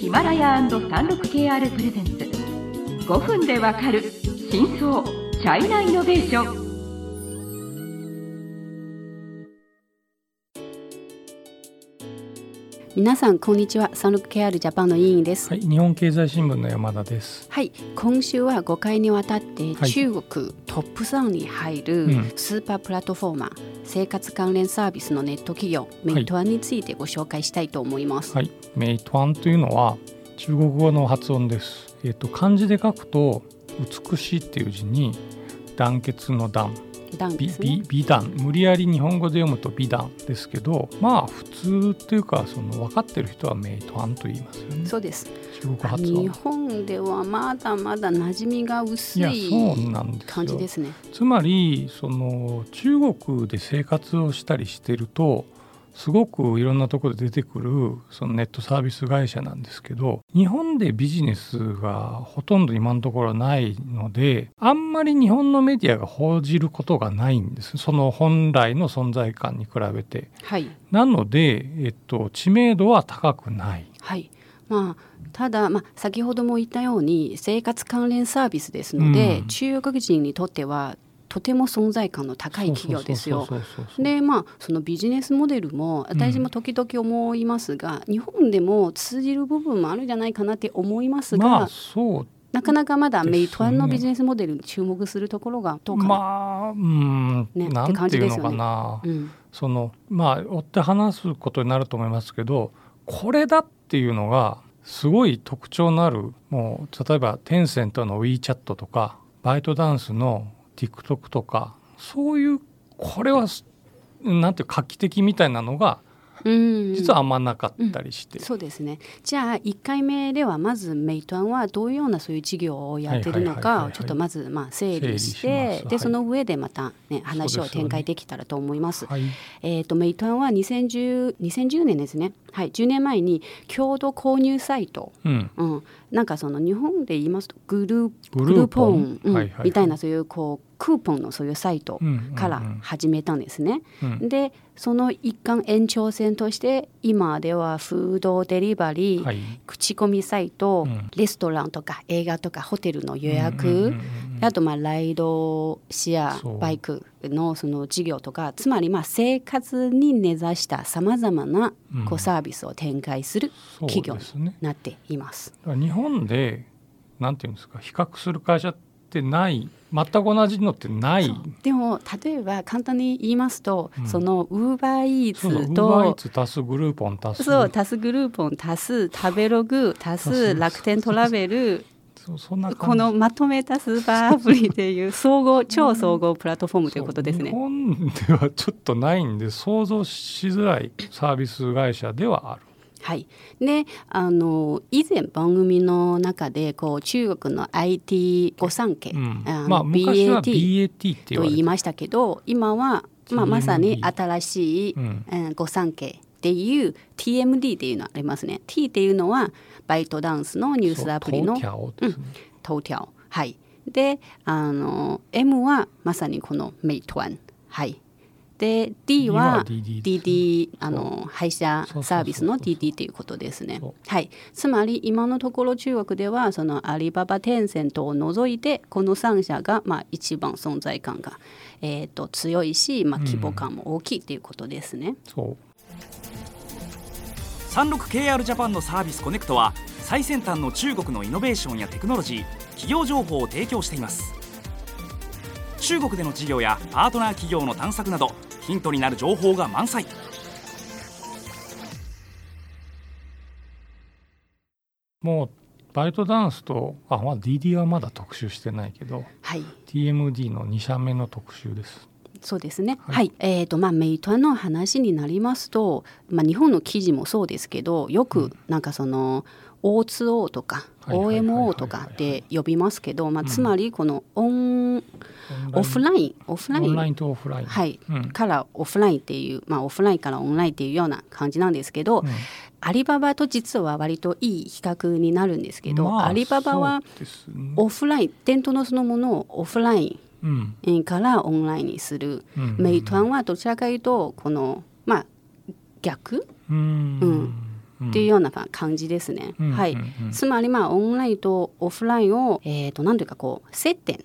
ヒマラヤ &36KR プレゼンツ。5分でわかる真相チャイナイノベーション。皆さんこんにちは。サンロク KR ジャパンの委員です。はい、日本経済新聞の山田です。はい今週は5回にわたってはい。中国トップ3に入るうん。スーパープラットフォーマー、生活関連サービスのネット企業メイトワンについてご紹介したいと思います、はい、メイトワンというのは中国語の発音です。えっ、と漢字で書くと美しいっていう字に団結の団、美ダンですね美美談、無理やり日本語で読むと美談ですけど、まあ普通っていうかその分かってる人はメイトワンと言いますよね。そうです中国発日音。本ではまだまだ馴染みが薄いそうなん感じですねつまりその中国で生活をしたりしてるとすごくいろんなところで出てくるそのネットサービス会社なんですけど日本でビジネスがほとんど今のところないのであんまり日本のメディアが報じることがないんですその本来の存在感に比べて。はいなので、えっと、知名度は高くない。はいまあただ、まあ、先ほども言ったように生活関連サービスですので、うん中国人にとってはとても存在感の高い企業ですよ。でまあそのビジネスモデルも私も時々思いますが、日本でも通じる部分もあるんじゃないかなって思いますが、まあなかなかまだメイトワンのビジネスモデルに注目するところがどうか。な、まあうん、ねなんっていうのかな、うん、そのまあ追って話すことになると思いますけどこれだっていうのがすごい特徴のあるもう例えばテンセントの WeChat とかバイトダンスの TikTok とかそういうこれはすなんていうか画期的みたいなのがうん。実はあんまなかったりして、そうですね。じゃあ1回目ではまずメイトワンはどういうようなそういう事業をやってるのかちょっとまずまあ整理し整理します。はい。てでその上でまた、ね、話を展開できたらと思います。はい。えー、とメイトワンは2010 2010年ですね、はい、10年前に共同購入サイト、うん、うん、なんかその日本で言いますとグルーグルーポン。うん。はいはいはい。みたいなそういうこうクーポンのそういうサイトうんうんうん。から始めたんですね。うん。でその一環延長線として今ではフードデリバリー、はい。口コミサイト、うん。レストランとか映画とかホテルの予約、うんうんうんうんあとまあライドシェアバイクのその事業とかつまりまあ生活に根ざしたさまざまなうん。こうサービスを展開する企業になっています。だから日本でなんていうんですか比較する会社ってない全く同じのってない。でも例えば簡単に言いますと、うん。そのウーバーイーそうそうウツーバーイーとツ足すグルーポン足す。そうタスグルーポン足す食べログ足足すす。楽天トラベルこのまとめたスーパーアプリっていう総合超総合プラットフォームということですそう日ね。本ではちょっとないんで想像しづらいサービス会社ではある。はい、であの以前番組の中でこう中国の IT 御三家、まあ BAT と言いましたけど今は、まあ、まさに新しい、うん。うん御三家っていう TMD っていうのありますね。T っていうのはバイトダンスのニュースアプリのトーキャオですね。頭条はい。であの M はまさにこのメイトワン。はい。で D は DD あの配車サービスの DD ということですね。はい。つまり今のところ中国ではそのアリババテンセントを除いてこの3社がまあ一番存在感がえーと強いし、まあ、規模感も大きいということですね、そう 36KR ジャパンのサービスコネクトは最先端の中国のイノベーションやテクノロジー企業情報を提供しています。中国での事業やパートナー企業の探索などヒントになる情報が満載。もうバイトダンスとあ、まあ、DD はまだ特集してないけどはい。TMD の2社目の特集です。そうですね。は、はい。いえっ、とまあメイトワンの話になりますと、まあ日本の記事もそうですけど、よくなんかその O2O とか OMO とかって呼びますけど、まあつまりこのオン、オフイラインオフライン。オンラインとオフライン。はい、うん。からオフラインっていうまあオフラインからオンラインっていうような感じなんですけど、うん。アリババと実は割といい比較になるんですけど、まあアリババはオフライン伝統のそのものをオフライうんンからオンラインにする、うん。メイトワンはどちらかというとこのまあ逆、うん。うん。っていうような感じですね。うん。はい、つまりまあオンラインとオフラインを、えー、となんというかこう接点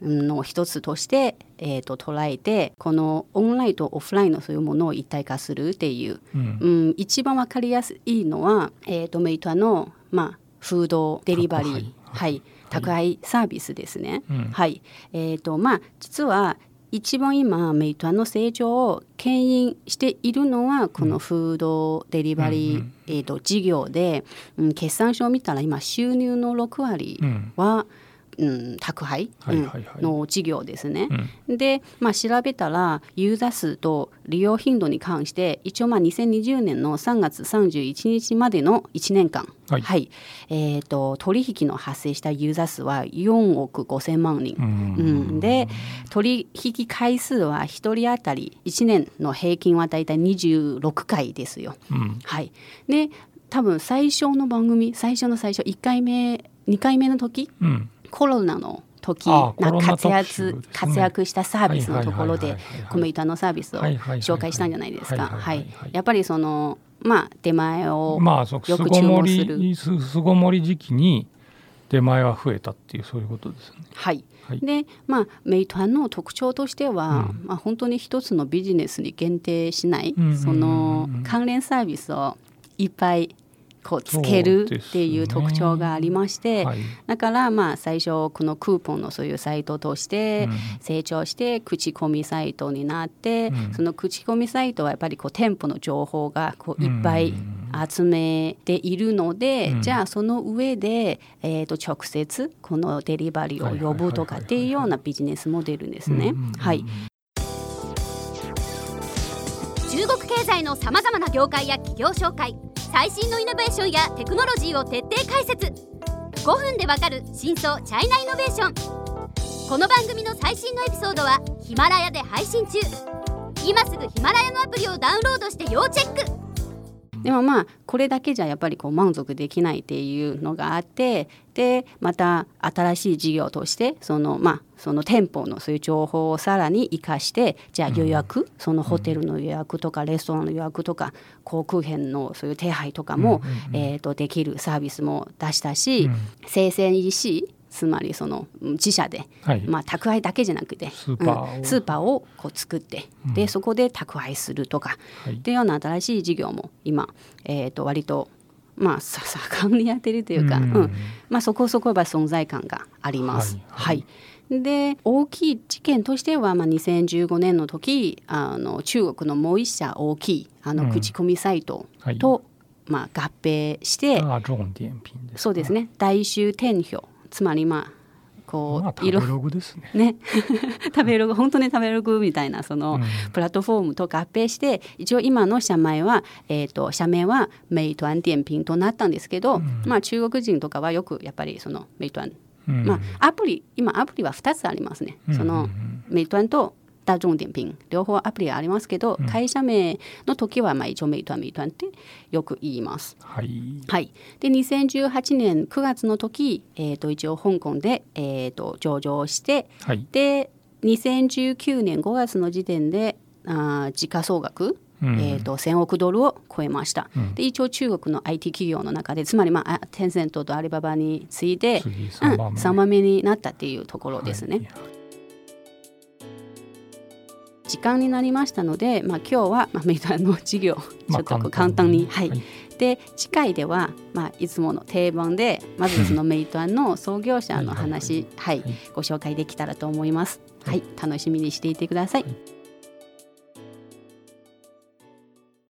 の一つとして、えー、と捉えてこのオンラインとオフラインのそういうものを一体化するっていう、うん。うん、一番わかりやすいのは、えー、とメイトの、まあ、フードデリバリーはい、宅配サービスですね。うん。はい。えーとまあ、実は一番今メイトの成長を牽引しているのはこのフードデリバリー、うんうんえー、と事業で、うん、決算書を見たら今収入の6割うん。は、うん、宅配、の事業ですね。うん。で、まあ、調べたらユーザー数と利用頻度に関して一応まあ2020年の3月31日までの1年間、はい。えー、と取引の発生したユーザー数は4億5,000万人。うん。うん、で取引回数は1人当たり1年の平均はだいたい26回ですよ。うん。はい、で多分最初の番組最初の最初1回目2回目の時うんコロナの時な活躍活躍したサービスのところでコメイタのサービスを紹介したんじゃないですか。はいやっぱりそのまあ出前をよく注文する。りす巣ごもり時期に出前は増えたっていうそういうことですね。はい。はい。でまあメイトの特徴としては、うん。まあ、本当に一つのビジネスに限定しない、その関連サービスをいっぱいこうつけるっていう特徴がありまして、はい。だからまあ最初このクーポンのそういうサイトとしてうん。成長して口コミサイトになって、うん。その口コミサイトはやっぱりこう店舗の情報がこういっぱい集めているので、うん。じゃあその上で、えー、と直接このデリバリーを呼ぶとかっていうようなビジネスモデルですね。はい。中国経済のさまざまな業界や企業紹介最新のイノベーションやテクノロジーを徹底解説。5分でわかる真相チャイナイノベーション。この番組の最新のエピソードはヒマラヤで配信中。今すぐヒマラヤのアプリをダウンロードして要チェック。でもまあこれだけじゃやっぱりこう満足できないっていうのがあってでまた新しい事業としてそのまあその店舗のそういう情報をさらに生かしてじゃあ予約、そのホテルの予約とかレストランの予約とか航空券のそういう手配とかも、えー、とできるサービスも出したし、うん。生鮮 EC つまりそのうん自社ではい。まあ、宅配だけじゃなくてスーパーを。うんスーパーをこう作って、でそこで宅配するとか、はい。っていうような新しい事業も今、えー、と割とまあさ 盛んにやってるというか、ううん。んまあ、そこそこやっぱ存在感があります。ははい。い。で大きい事件としては、まあ、2015年の時あの中国のもう一社大きいあのうん。口コミサイトはい。と、まあ、合併して。そうですね。大衆店票つまりまあこう、まあ食べログですね。ね。食べログ本当に食べログみたいなその、うん。プラットフォームと合併して一応今の社名は、えー、と社名はメイトアン点評となったんですけど、まあ中国人とかはよくやっぱりそのメイトアン、うん。まあアプリ今アプリは2つありますね、うん。そのメイトアンと大众点評両方アプリがありますけど、会社名の時はまあ一応メイトアンメイトってよく言います。はい。はい、で2018年9月の時、えー、と一応香港で、えー、と上場してはい。で2019年5月の時点であー時価総額、うんえー、と1000億ドルを超えました、うんで一応中国の IT 企業の中でつまり、まあ、あテンセントとアリババに次いで次うん三番目。3番目になったっていうところですね、はい時間になりましたので、まあ、今日は、まあ、メイトの事業ちまあょっとこう簡単に、はい。はい。で次回では、まあ、いつもの定番でまずそのメイトの創業者の話、はいはい。ご紹介できたらと思います。はい、楽しみにしていてください。はい